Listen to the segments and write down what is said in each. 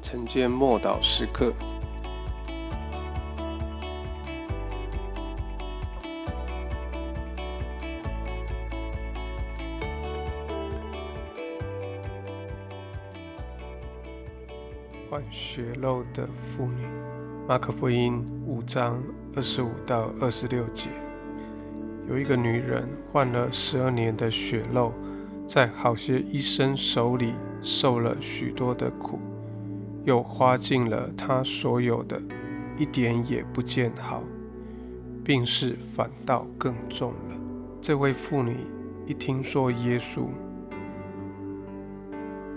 晨间默祷时刻，患血漏的妇女，马可福音五章二十五到二十六节，有一个女人患了十二年的血漏，在好些医生手里受了许多的苦。又花尽了他所有的，一点也不见好，病势反倒更重了。这位妇女一听说耶稣，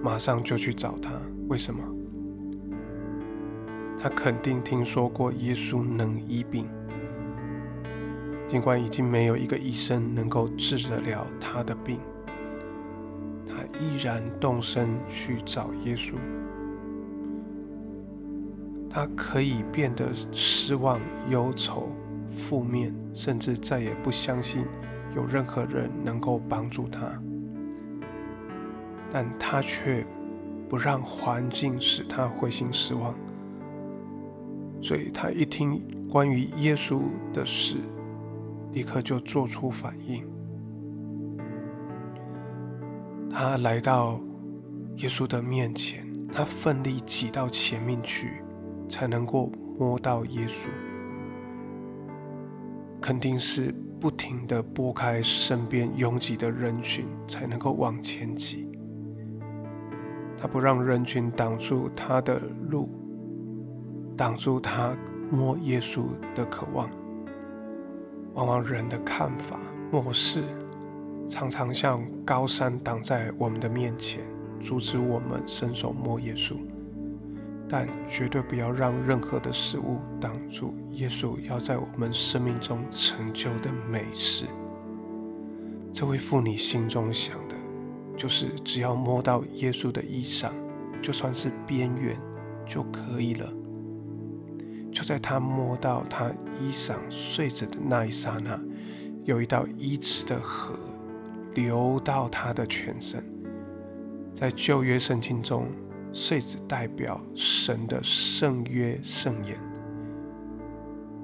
马上就去找他。为什么？他肯定听说过耶稣能医病，尽管已经没有一个医生能够治得了他的病，他依然动身去找耶稣。他可以变得失望、忧愁、负面，甚至再也不相信有任何人能够帮助他。但他却不让环境使他灰心失望，所以他一听关于耶稣的事，立刻就做出反应。他来到耶稣的面前，他奋力挤到前面去。才能够摸到耶稣，肯定是不停的拨开身边拥挤的人群，才能够往前挤。他不让人群挡住他的路，挡住他摸耶稣的渴望。往往人的看法、漠视，常常像高山挡在我们的面前，阻止我们伸手摸耶稣。但绝对不要让任何的事物挡住耶稣要在我们生命中成就的美事。这位妇女心中想的，就是只要摸到耶稣的衣裳，就算是边缘就可以了。就在她摸到他衣裳碎着的那一刹那，有一道医治的河流到他的全身。在旧约圣经中。穗子代表神的圣约圣言，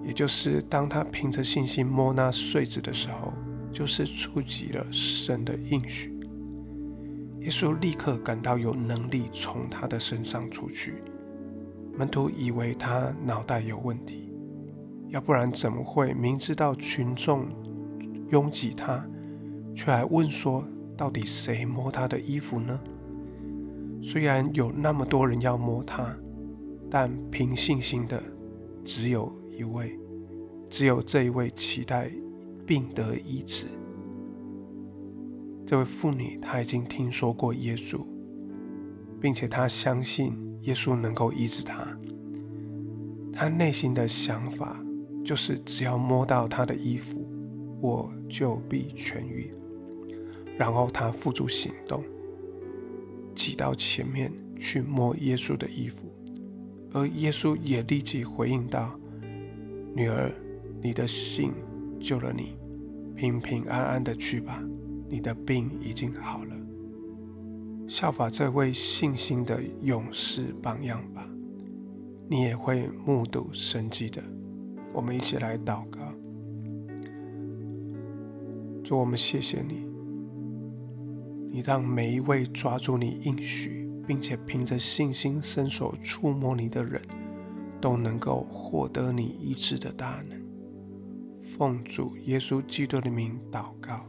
也就是当他凭着信心摸那穗子的时候，就是触及了神的应许。耶稣立刻感到有能力从他的身上出去。门徒以为他脑袋有问题，要不然怎么会明知道群众拥挤他，却还问说：到底谁摸他的衣服呢？虽然有那么多人要摸他，但凭信心的只有一位，只有这一位期待病得医治。这位妇女她已经听说过耶稣，并且她相信耶稣能够医治她。她内心的想法就是只要摸到他的衣服，我就必痊愈。然后她付诸行动。挤到前面去摸耶稣的衣服，而耶稣也立即回应道：“女儿，你的信救了你，平平安安的去吧，你的病已经好了。”效法这位信心的勇士榜样吧，你也会目睹神迹的。我们一起来祷告，主，我们谢谢你。你让每一位抓住你应许，并且凭着信心伸手触摸你的人，都能够获得你医治的大能。奉主耶稣基督的名祷告。